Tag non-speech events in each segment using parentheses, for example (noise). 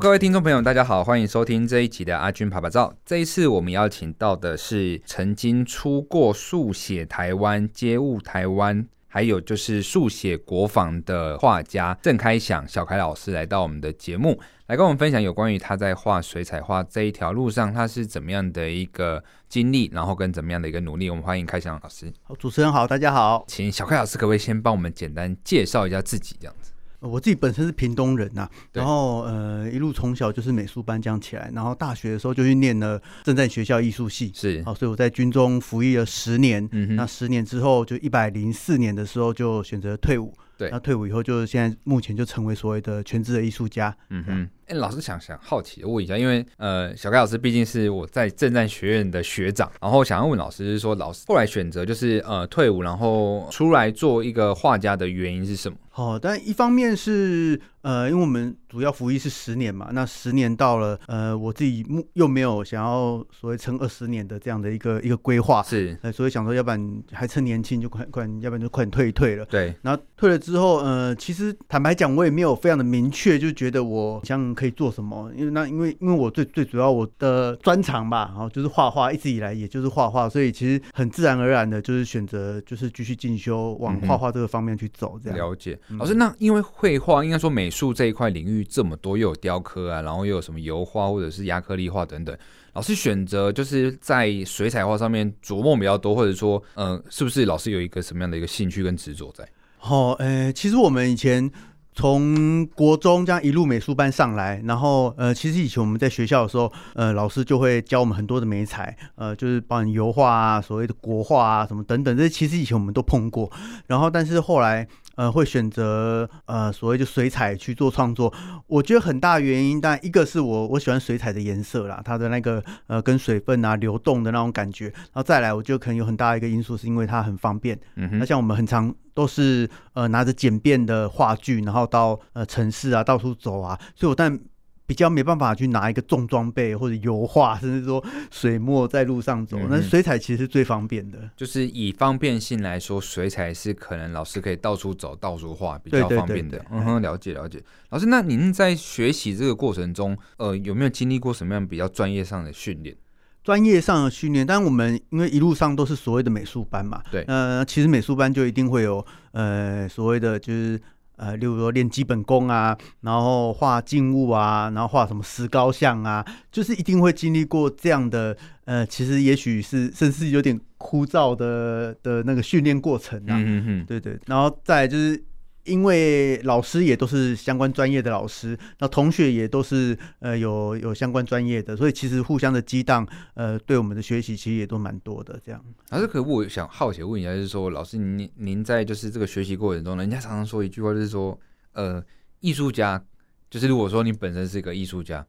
各位听众朋友，大家好，欢迎收听这一集的阿军啪啪照。这一次我们邀请到的是曾经出过《速写台湾》《街舞台湾》。还有就是速写国防的画家郑开祥小凯老师来到我们的节目，来跟我们分享有关于他在画水彩画这一条路上，他是怎么样的一个经历，然后跟怎么样的一个努力。我们欢迎开祥老师。好，主持人好，大家好，请小凯老师可不可以先帮我们简单介绍一下自己，这样子。我自己本身是屏东人呐、啊，然后呃一路从小就是美术班这样起来，然后大学的时候就去念了正在学校艺术系，是，好，所以我在军中服役了十年，嗯，那十年之后就一百零四年的时候就选择退伍。对，那退伍以后，就是现在目前就成为所谓的全职的艺术家。嗯哼，哎，老师想想好奇的问一下，因为呃，小盖老师毕竟是我在正战学院的学长，然后想要问老师，是说老师后来选择就是呃退伍，然后出来做一个画家的原因是什么？哦，但一方面是呃，因为我们主要服役是十年嘛，那十年到了，呃，我自己目又没有想要所谓撑二十年的这样的一个一个规划，是，呃，所以想说，要不然还趁年轻就快快，要不然就快点退一退了。对，然后退了之后，呃，其实坦白讲，我也没有非常的明确，就觉得我想可以做什么，因为那因为因为我最最主要我的专长吧，然后就是画画，一直以来也就是画画，所以其实很自然而然的就是选择就是继续进修，往画画这个方面去走，这样。嗯、了解。老师，那因为绘画应该说美术这一块领域这么多，又有雕刻啊，然后又有什么油画或者是亚克力画等等，老师选择就是在水彩画上面琢磨比较多，或者说，嗯、呃，是不是老师有一个什么样的一个兴趣跟执着在？好、哦，呃、欸，其实我们以前。从国中这样一路美术班上来，然后呃，其实以前我们在学校的时候，呃，老师就会教我们很多的美彩，呃，就是包含油画啊、所谓的国画啊什么等等，这些其实以前我们都碰过。然后，但是后来呃，会选择呃所谓就水彩去做创作。我觉得很大原因，但一个是我我喜欢水彩的颜色啦，它的那个呃跟水分啊流动的那种感觉。然后再来，我觉得可能有很大一个因素是因为它很方便。嗯哼，那像我们很常。都是呃拿着简便的画具，然后到呃城市啊到处走啊，所以我但比较没办法去拿一个重装备或者油画，甚至说水墨在路上走。那、嗯、水彩其实是最方便的，就是以方便性来说，水彩是可能老师可以到处走到处画比较方便的。嗯哼，了解了解。老师，那您在学习这个过程中，呃，有没有经历过什么样比较专业上的训练？专业上的训练，但我们因为一路上都是所谓的美术班嘛，对，呃，其实美术班就一定会有呃所谓的就是呃，例如说练基本功啊，然后画静物啊，然后画什么石膏像啊，就是一定会经历过这样的呃，其实也许是甚至有点枯燥的的那个训练过程啊，嗯嗯，对对，然后再就是。因为老师也都是相关专业的老师，那同学也都是呃有有相关专业的，所以其实互相的激荡，呃，对我们的学习其实也都蛮多的。这样，还是可不我想好奇问一下，就是说，老师您您在就是这个学习过程中，人家常常说一句话，就是说，呃，艺术家就是如果说你本身是一个艺术家，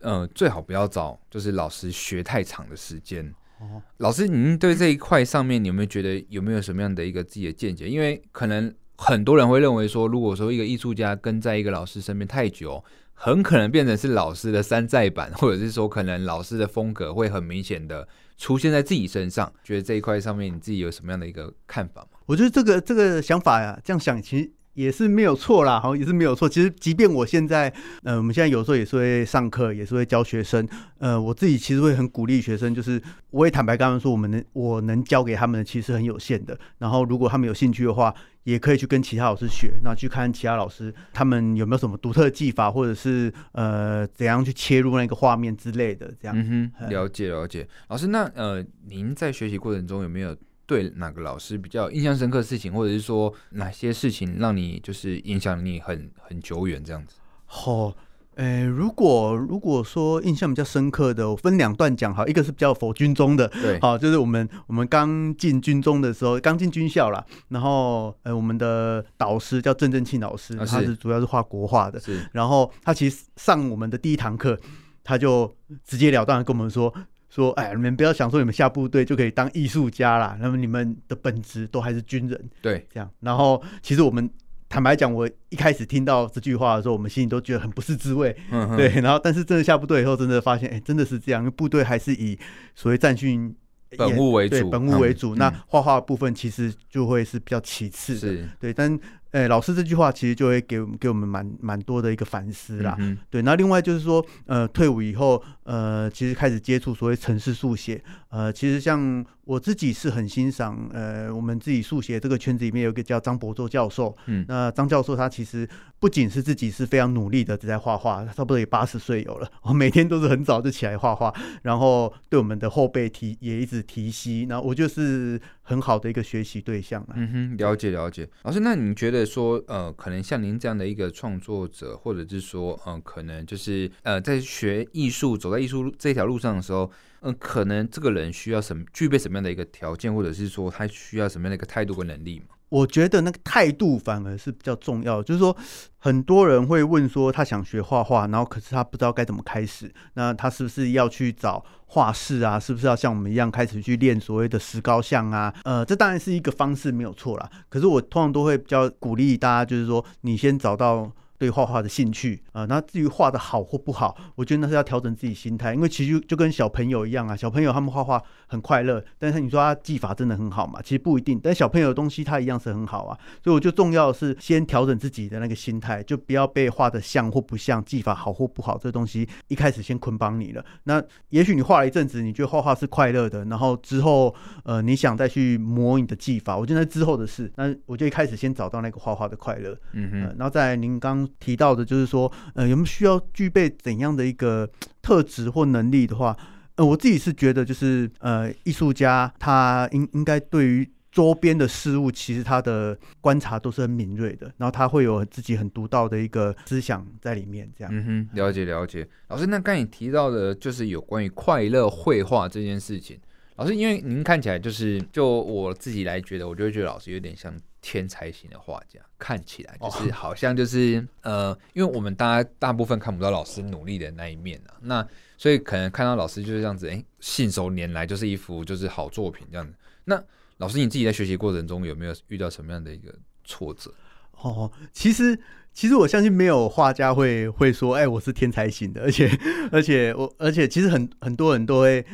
呃，最好不要找就是老师学太长的时间。哦，老师您对这一块上面，你有没有觉得有没有什么样的一个自己的见解？因为可能。很多人会认为说，如果说一个艺术家跟在一个老师身边太久，很可能变成是老师的山寨版，或者是说，可能老师的风格会很明显的出现在自己身上。觉得这一块上面，你自己有什么样的一个看法吗？我觉得这个这个想法呀，这样想其实。也是没有错啦，好，也是没有错。其实，即便我现在，呃，我们现在有时候也是会上课，也是会教学生。呃，我自己其实会很鼓励学生，就是我也坦白跟他们说，我们能我能教给他们的其实很有限的。然后，如果他们有兴趣的话，也可以去跟其他老师学，那去看其他老师他们有没有什么独特的技法，或者是呃怎样去切入那个画面之类的。这样，嗯哼，了解了解。老师，那呃，您在学习过程中有没有？对哪个老师比较印象深刻的事情，或者是说哪些事情让你就是影响你很很久远这样子？好，诶，如果如果说印象比较深刻的，我分两段讲哈，一个是比较佛军中的，对，好，就是我们我们刚进军中的时候，刚进军校啦，然后呃，我们的导师叫郑正庆老师，他是主要是画国画的，是，然后他其实上我们的第一堂课，他就直截了当的跟我们说。说，哎，你们不要想说你们下部队就可以当艺术家啦，那么你们的本质都还是军人。对，这样。然后，其实我们坦白讲，我一开始听到这句话的时候，我们心里都觉得很不是滋味。嗯。对，然后，但是真的下部队以后，真的发现，哎，真的是这样，因为部队还是以所谓战训本务为主，对，本务为主。嗯、那画画部分其实就会是比较其次的。是。对，但哎，老师这句话其实就会给我们给我们蛮蛮多的一个反思啦。嗯、对，那另外就是说，呃，退伍以后，呃，其实开始接触所谓城市速写，呃，其实像我自己是很欣赏，呃，我们自己速写这个圈子里面有一个叫张伯周教授，嗯，那张教授他其实不仅是自己是非常努力的在画画，差不多也八十岁有了，我每天都是很早就起来画画，然后对我们的后辈提也一直提携，那我就是很好的一个学习对象。嗯哼，了解了解，老师，那你觉得？说呃，可能像您这样的一个创作者，或者是说，嗯、可能就是呃，在学艺术、走在艺术这条路上的时候，嗯、可能这个人需要什么，具备什么样的一个条件，或者是说他需要什么样的一个态度和能力？我觉得那个态度反而是比较重要，就是说，很多人会问说他想学画画，然后可是他不知道该怎么开始，那他是不是要去找画室啊？是不是要像我们一样开始去练所谓的石膏像啊？呃，这当然是一个方式，没有错啦。可是我通常都会比较鼓励大家，就是说，你先找到。对画画的兴趣啊，那至于画的好或不好，我觉得那是要调整自己心态，因为其实就，跟小朋友一样啊，小朋友他们画画很快乐，但是你说他技法真的很好嘛？其实不一定，但小朋友的东西他一样是很好啊，所以我觉得重要的是先调整自己的那个心态，就不要被画的像或不像，技法好或不好这东西一开始先捆绑你了。那也许你画了一阵子，你觉得画画是快乐的，然后之后呃你想再去磨你的技法，我觉得那之后的事。那我就一开始先找到那个画画的快乐，嗯哼，呃、然后再您刚。提到的就是说，呃，有没有需要具备怎样的一个 (tsk) 特质或能力的话，呃，我自己是觉得，就是呃，艺术家他应应该对于周边的事物，其实他的观察都是很敏锐的，然后他会有自己很独到的一个思想在里面。这样，嗯哼，了解了解。老师，那刚你提到的，就是有关于快乐绘画这件事情。老师，因为您看起来就是，就我自己来觉得，我就会觉得老师有点像天才型的画家，看起来就是好像就是、哦、呃，因为我们大家大部分看不到老师努力的那一面啊，那所以可能看到老师就是这样子，哎、欸，信手拈来就是一幅就是好作品这样子。那老师你自己在学习过程中有没有遇到什么样的一个挫折？哦，其实其实我相信没有画家会会说，哎、欸，我是天才型的，而且而且我而且其实很很多人都会。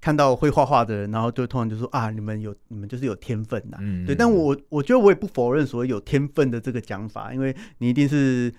看到会画画的人，然后就通常就说啊，你们有你们就是有天分呐、啊，嗯、对。但我我觉得我也不否认所谓有天分的这个讲法，因为你一定是，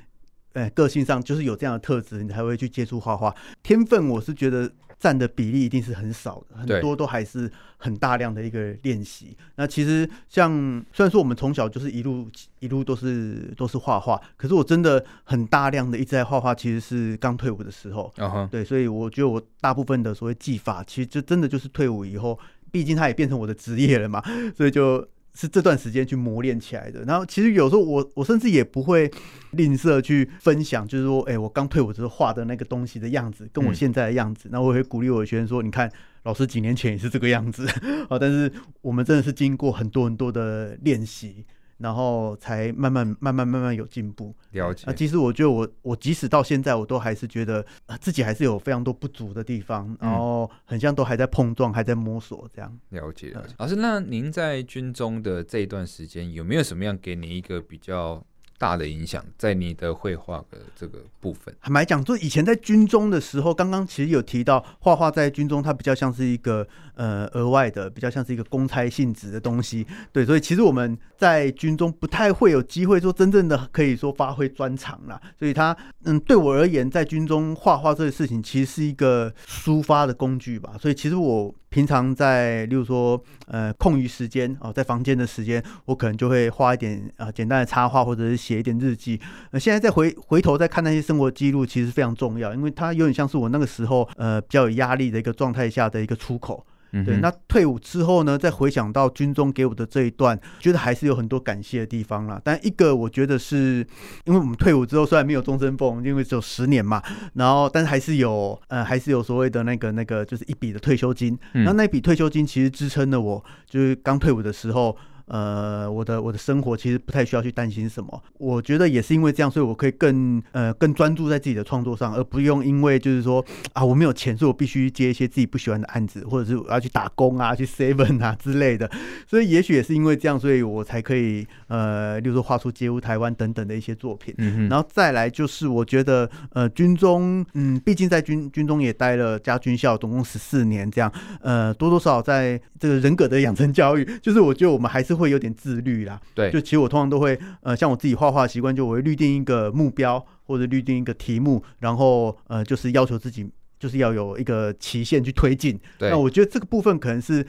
呃，个性上就是有这样的特质，你才会去接触画画。天分我是觉得。占的比例一定是很少的，很多都还是很大量的一个练习。那其实像虽然说我们从小就是一路一路都是都是画画，可是我真的很大量的一直在画画，其实是刚退伍的时候。Uh huh. 对，所以我觉得我大部分的所谓技法，其实就真的就是退伍以后，毕竟它也变成我的职业了嘛，所以就。是这段时间去磨练起来的。然后其实有时候我我甚至也不会吝啬去分享，就是说，哎，我刚退伍之后画的那个东西的样子，跟我现在的样子。那、嗯、我会鼓励我的学生说，你看，老师几年前也是这个样子啊。(laughs) 但是我们真的是经过很多很多的练习。然后才慢慢慢慢慢慢有进步。了解。啊，其实我觉得我我即使到现在，我都还是觉得自己还是有非常多不足的地方，然后很像都还在碰撞，还在摸索这样。了解了解。老师，那您在军中的这一段时间，有没有什么样给你一个比较大的影响，在你的绘画的这个部分，坦白讲，就以前在军中的时候，刚刚其实有提到画画在军中，它比较像是一个呃额外的，比较像是一个公差性质的东西。对，所以其实我们在军中不太会有机会说真正的可以说发挥专长啦。所以它嗯，对我而言，在军中画画这个事情，其实是一个抒发的工具吧。所以其实我。平常在，例如说，呃，空余时间哦，在房间的时间，我可能就会画一点啊、简单的插画，或者是写一点日记。呃，现在再回回头再看那些生活记录，其实非常重要，因为它有点像是我那个时候呃比较有压力的一个状态下的一个出口。对，那退伍之后呢，再回想到军中给我的这一段，觉得还是有很多感谢的地方啦。但一个我觉得是，因为我们退伍之后虽然没有终身俸，因为只有十年嘛，然后但是还是有，呃，还是有所谓的那个那个，就是一笔的退休金。然后那笔退休金其实支撑了我，就是刚退伍的时候。呃，我的我的生活其实不太需要去担心什么。我觉得也是因为这样，所以我可以更呃更专注在自己的创作上，而不用因为就是说啊我没有钱，所以我必须接一些自己不喜欢的案子，或者是我要去打工啊，去 seven 啊之类的。所以也许也是因为这样，所以我才可以呃，例如说画出街舞台湾等等的一些作品。嗯哼。然后再来就是我觉得呃军中嗯，毕竟在军军中也待了加军校，总共十四年这样，呃多多少少在这个人格的养成教育，就是我觉得我们还是。会有点自律啦。对，就其实我通常都会，呃，像我自己画画习惯，就我会预定一个目标或者预定一个题目，然后呃，就是要求自己就是要有一个期限去推进。对，那我觉得这个部分可能是，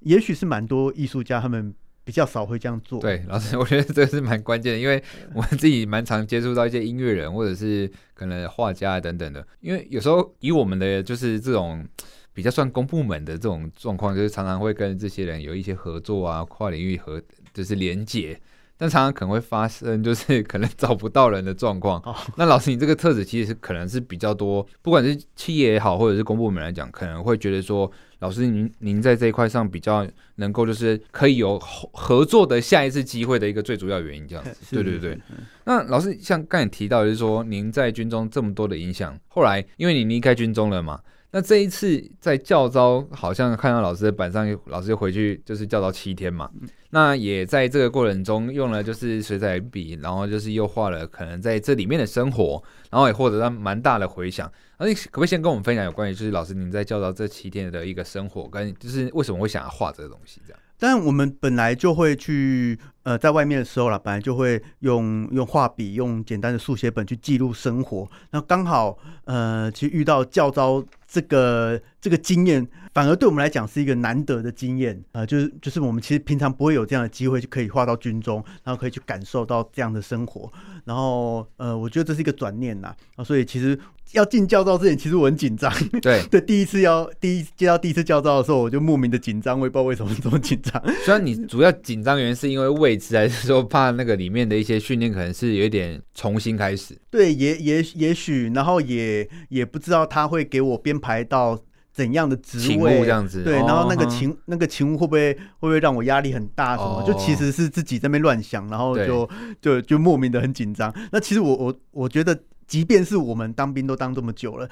也许是蛮多艺术家他们。比较少会这样做。对，老师，我觉得这个是蛮关键的，因为我自己蛮常接触到一些音乐人或者是可能画家等等的。因为有时候以我们的就是这种比较算公部门的这种状况，就是常常会跟这些人有一些合作啊，跨领域合就是连接，但常常可能会发生就是可能找不到人的状况。哦。那老师，你这个特质其实是可能是比较多，不管是企业也好，或者是公部门来讲，可能会觉得说。老师您，您您在这一块上比较能够，就是可以有合作的下一次机会的一个最主要原因，这样子。(laughs) 对对对。那老师像刚才提到，就是说您在军中这么多的影响，后来因为你离开军中了嘛，那这一次在教招，好像看到老师的板上，老师就回去就是教招七天嘛。那也在这个过程中用了就是水彩笔，然后就是又画了可能在这里面的生活，然后也获得了蛮大的回响。那可不可以先跟我们分享有关于就是老师您在教招这七天的一个生活，跟就是为什么会想要画这个东西这样？但我们本来就会去呃在外面的时候啦，本来就会用用画笔、用简单的速写本去记录生活。那刚好呃，其实遇到教招这个这个经验，反而对我们来讲是一个难得的经验啊、呃，就是就是我们其实平常不会有这样的机会，就可以画到军中，然后可以去感受到这样的生活。然后呃，我觉得这是一个转念呐啊，所以其实。要进教招之前，其实我很紧张。(laughs) 对对，第一次要第一接到第一次教招的时候，我就莫名的紧张，我也不知道为什么这么紧张。虽然你主要紧张原因是因为为还是说怕那个里面的一些训练可能是有点重新开始？对，也也也许，然后也也不知道他会给我编排到怎样的职位这样子。对，然后那个情、哦、那个情务会不会会不会让我压力很大什么？哦、就其实是自己在那边乱想，然后就就就莫名的很紧张。那其实我我我觉得。即便是我们当兵都当这么久了，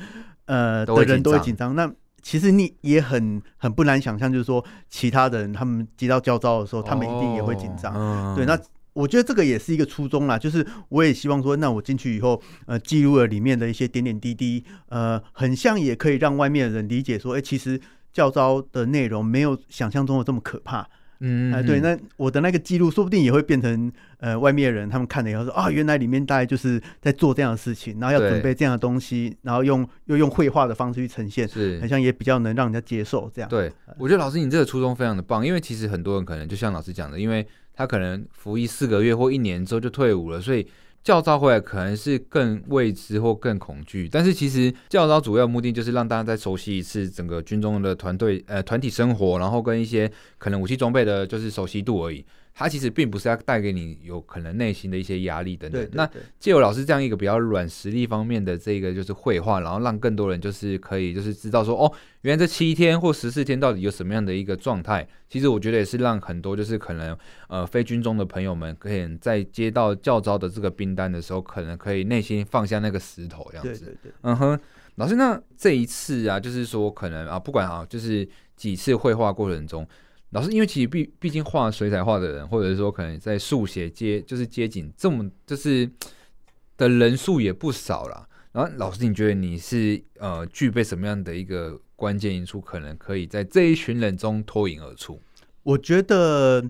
呃，的人都会紧张。那其实你也很很不难想象，就是说其他的人他们接到教招的时候，他们一定也会紧张。哦、对，那我觉得这个也是一个初衷啦，就是我也希望说，那我进去以后，呃，记录了里面的一些点点滴滴，呃，很像也可以让外面的人理解说，哎、欸，其实教招的内容没有想象中的这么可怕。嗯，哎，对，那我的那个记录说不定也会变成呃，外面的人他们看了以后说啊，原来里面大概就是在做这样的事情，然后要准备这样的东西，然后用又用绘画的方式去呈现，是好像也比较能让人家接受这样。对，我觉得老师你这个初衷非常的棒，因为其实很多人可能就像老师讲的，因为他可能服役四个月或一年之后就退伍了，所以。教招回来可能是更未知或更恐惧，但是其实教招主要目的就是让大家再熟悉一次整个军中的团队呃团体生活，然后跟一些可能武器装备的就是熟悉度而已。它其实并不是要带给你有可能内心的一些压力等等。对对对，那借由老师这样一个比较软实力方面的这个就是绘画，然后让更多人就是可以就是知道说哦，原来这七天或十四天到底有什么样的一个状态。其实我觉得也是让很多就是可能呃非军中的朋友们可以在接到教招的这个兵单的时候，可能可以内心放下那个石头这样子。对对对。嗯哼，老师，那这一次啊，就是说可能啊，不管啊，就是几次绘画过程中。老师，因为其实毕毕竟画水彩画的人，或者是说可能在速写街就是街景这么就是的人数也不少啦。然后老师，你觉得你是呃具备什么样的一个关键因素，可能可以在这一群人中脱颖而出？我觉得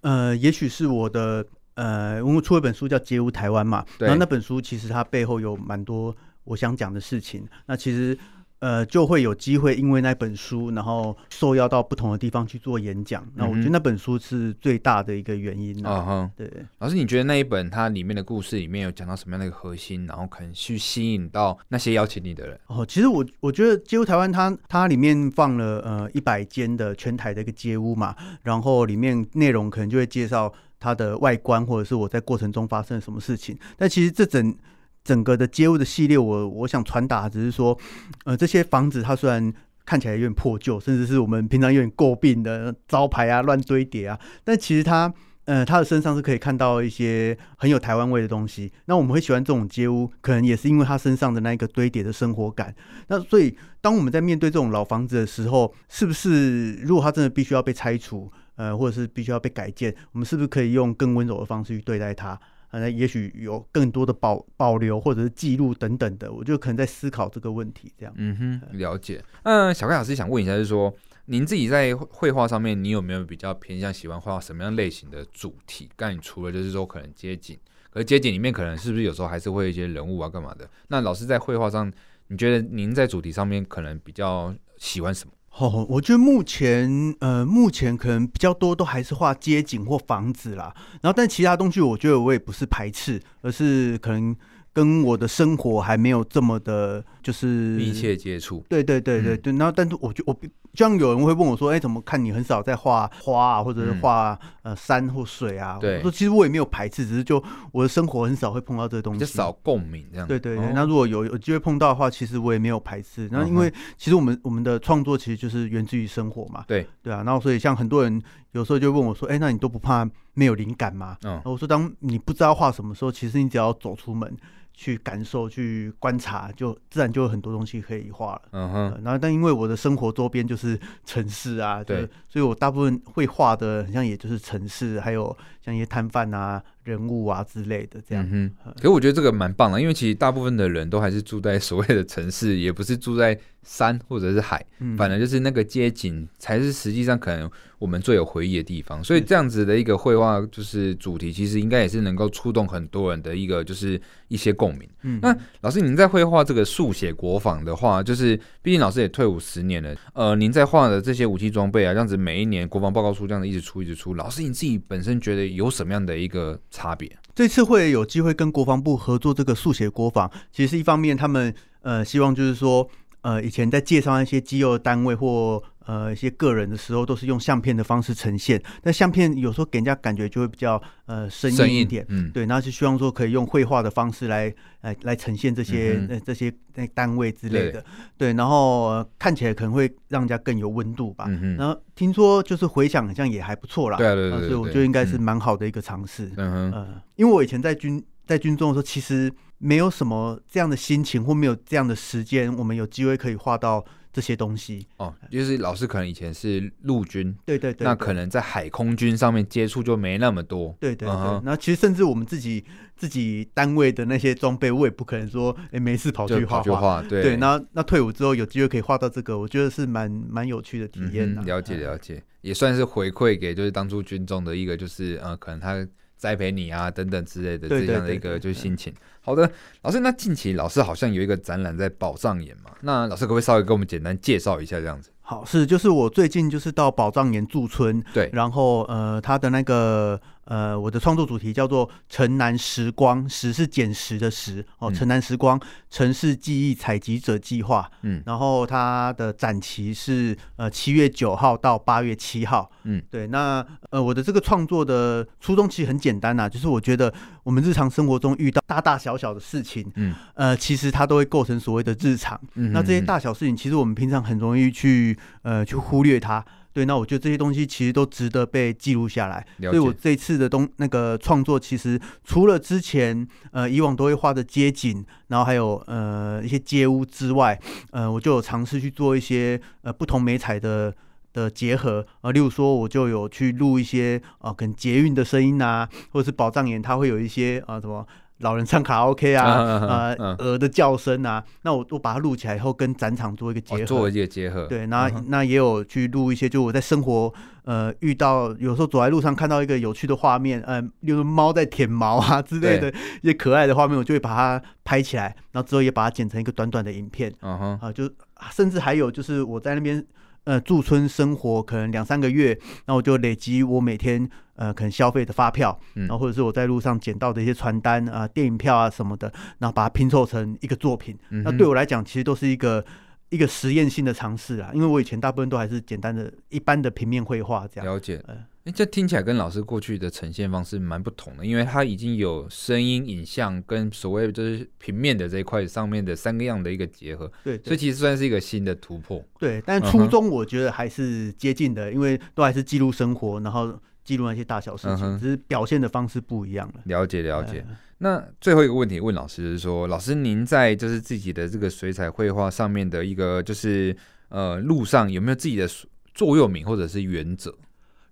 呃，也许是我的呃，我出了一本书叫《街舞台湾》嘛，然后那本书其实它背后有蛮多我想讲的事情。那其实。呃，就会有机会因为那本书，然后受邀到不同的地方去做演讲。那、嗯、我觉得那本书是最大的一个原因。啊哈，对。老师，你觉得那一本它里面的故事里面有讲到什么样的一个核心，然后可能去吸引到那些邀请你的人？哦，其实我我觉得街屋台湾它它里面放了呃一百间的全台的一个街屋嘛，然后里面内容可能就会介绍它的外观，或者是我在过程中发生了什么事情。但其实这整整个的街屋的系列我，我想传达只是说，呃，这些房子它虽然看起来有点破旧，甚至是我们平常有点诟病的招牌啊乱堆叠啊，但其实它，呃，它的身上是可以看到一些很有台湾味的东西。那我们会喜欢这种街屋，可能也是因为它身上的那一个堆叠的生活感。那所以，当我们在面对这种老房子的时候，是不是如果它真的必须要被拆除，呃，或者是必须要被改建，我们是不是可以用更温柔的方式去对待它？那也许有更多的保保留或者是记录等等的，我就可能在思考这个问题，这样。嗯哼，了解。嗯，小盖老师想问一下，就是说，您自己在绘画上面，你有没有比较偏向喜欢画什么样类型的主题？刚你除了就是说可能街景，可是街景里面可能是不是有时候还是会有一些人物啊干嘛的？那老师在绘画上，你觉得您在主题上面可能比较喜欢什么？哦，我觉得目前呃，目前可能比较多都还是画街景或房子啦。然后，但其他东西我觉得我也不是排斥，而是可能跟我的生活还没有这么的，就是密切接触。对对对对对。嗯、然后，但是我就我。就像有人会问我说：“哎、欸，怎么看你很少在画花啊，或者是画、嗯、呃山或水啊？”对，我说其实我也没有排斥，只是就我的生活很少会碰到这个东西，就少共鸣这样。对对对，哦、那如果有有机会碰到的话，其实我也没有排斥。那因为其实我们我们的创作其实就是源自于生活嘛。对对啊，然后所以像很多人有时候就问我说：“哎、欸，那你都不怕没有灵感吗？”嗯，我说：“当你不知道画什么时候，其实你只要走出门。”去感受、去观察，就自然就有很多东西可以画了。嗯哼、呃。然后，但因为我的生活周边就是城市啊，对，所以我大部分会画的，好像也就是城市，还有像一些摊贩啊。人物啊之类的，这样。嗯哼。可是我觉得这个蛮棒的，因为其实大部分的人都还是住在所谓的城市，也不是住在山或者是海，嗯、反正就是那个街景才是实际上可能我们最有回忆的地方。所以这样子的一个绘画就是主题，其实应该也是能够触动很多人的一个就是一些共鸣。嗯。那老师，您在绘画这个速写国防的话，就是毕竟老师也退伍十年了，呃，您在画的这些武器装备啊，这样子每一年国防报告书这样子一直出一直出，老师你自己本身觉得有什么样的一个？差别。这次会有机会跟国防部合作这个速写国防，其实一方面，他们呃希望就是说，呃以前在介绍一些机构单位或。呃，一些个人的时候都是用相片的方式呈现，那相片有时候给人家感觉就会比较呃生硬一点，嗯，对，然后就希望说可以用绘画的方式来来来呈现这些、嗯、呃这些那单位之类的，对，然后、呃、看起来可能会让人家更有温度吧。嗯，然后听说就是回想好像也还不错啦，对对对，所以我觉得应该是蛮好的一个尝试。嗯哼，呃，因为我以前在军在军中的时候，其实没有什么这样的心情或没有这样的时间，我们有机会可以画到。这些东西哦，就是老师可能以前是陆军，对对对，那可能在海空军上面接触就没那么多，对对对。那其实甚至我们自己自己单位的那些装备，我也不可能说哎没事跑去画画，对对。那那退伍之后有机会可以画到这个，我觉得是蛮蛮有趣的体验的。了解了解，也算是回馈给就是当初军中的一个就是呃可能他。栽培你啊，等等之类的这样的一个就是心情。好的，老师，那近期老师好像有一个展览在宝藏岩嘛？那老师可不可以稍微给我们简单介绍一下这样子？好，是就是我最近就是到宝藏岩驻村，对，然后呃，他的那个。呃，我的创作主题叫做“城南时光”，时是捡拾的拾哦，“城南时光”城市记忆采集者计划。嗯，然后它的展期是呃七月九号到八月七号。嗯，对，那呃我的这个创作的初衷其实很简单呐、啊，就是我觉得我们日常生活中遇到大大小小的事情，嗯，呃，其实它都会构成所谓的日常。嗯，那这些大小事情，其实我们平常很容易去呃去忽略它。对，那我觉得这些东西其实都值得被记录下来。所以我这次的东那个创作，其实除了之前呃以往都会画的街景，然后还有呃一些街屋之外，呃我就有尝试去做一些呃不同美彩的的结合啊、呃，例如说我就有去录一些啊、呃、跟捷运的声音啊，或者是宝藏岩它会有一些啊、呃、什么。老人唱卡拉 OK 啊，呃，鹅的叫声啊，那我我把它录起来以后，跟展场做一个结合，做一个结合。对，那那也有去录一些，就我在生活呃遇到，有时候走在路上看到一个有趣的画面，呃，例如猫在舔毛啊之类的一些可爱的画面，我就会把它拍起来，然后之后也把它剪成一个短短的影片。嗯哼，啊，就甚至还有就是我在那边。呃，驻村生活可能两三个月，那我就累积我每天呃可能消费的发票，然后或者是我在路上捡到的一些传单啊、呃、电影票啊什么的，然后把它拼凑成一个作品。嗯、那对我来讲，其实都是一个一个实验性的尝试啊，因为我以前大部分都还是简单的一般的平面绘画这样。了解。呃哎，这听起来跟老师过去的呈现方式蛮不同的，因为它已经有声音、影像跟所谓就是平面的这一块上面的三个样的一个结合，对，对，所以其实算是一个新的突破。对，但初衷我觉得还是接近的，嗯、因为都还是记录生活，然后记录那些大小事情，嗯、只是表现的方式不一样了。了解，了解。嗯、那最后一个问题问老师是说，老师您在就是自己的这个水彩绘画上面的一个就是呃路上有没有自己的座右铭或者是原则？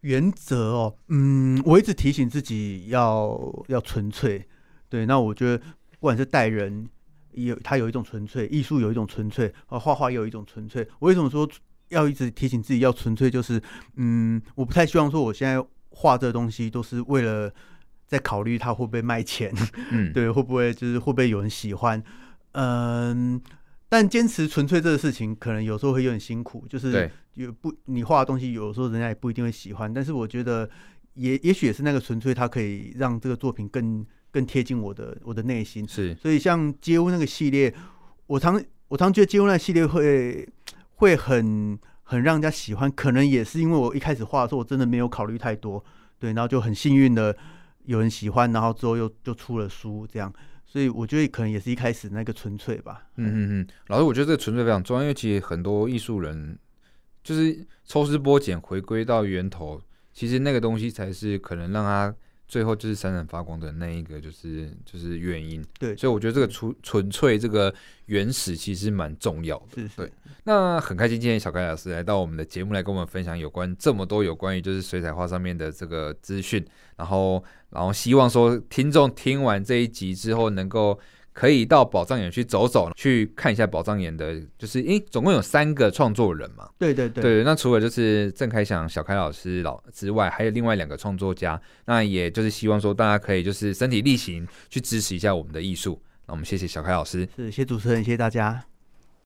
原则哦，嗯，我一直提醒自己要要纯粹，对。那我觉得不管是待人，有它有一种纯粹，艺术有一种纯粹，呃，画画有一种纯粹。我为什么说要一直提醒自己要纯粹，就是嗯，我不太希望说我现在画这东西都是为了在考虑它会不会卖钱，嗯，(laughs) 对，会不会就是会不会有人喜欢，嗯，但坚持纯粹这个事情，可能有时候会有点辛苦，就是有不你画的东西，有时候人家也不一定会喜欢，但是我觉得也也许也是那个纯粹，它可以让这个作品更更贴近我的我的内心，是，所以像街屋那个系列，我常我常觉得街屋那个系列会。会很很让人家喜欢，可能也是因为我一开始画的时候，我真的没有考虑太多，对，然后就很幸运的有人喜欢，然后之后又就出了书，这样，所以我觉得可能也是一开始那个纯粹吧。嗯嗯嗯，老师，我觉得这个纯粹非常重要，因为其实很多艺术人就是抽丝剥茧，回归到源头，其实那个东西才是可能让他。最后就是闪闪发光的那一个，就是就是原因。对，所以我觉得这个纯纯粹这个原始其实蛮重要的。是是对，那很开心今天小凯老师来到我们的节目来跟我们分享有关这么多有关于就是水彩画上面的这个资讯，然后然后希望说听众听完这一集之后能够。可以到宝藏岩去走走，去看一下宝藏岩的，就是诶，总共有三个创作人嘛。对对对。对，那除了就是郑开祥、小开老师老之外，还有另外两个创作家。那也就是希望说，大家可以就是身体力行去支持一下我们的艺术。那我们谢谢小开老师，是谢谢主持人，谢谢大家。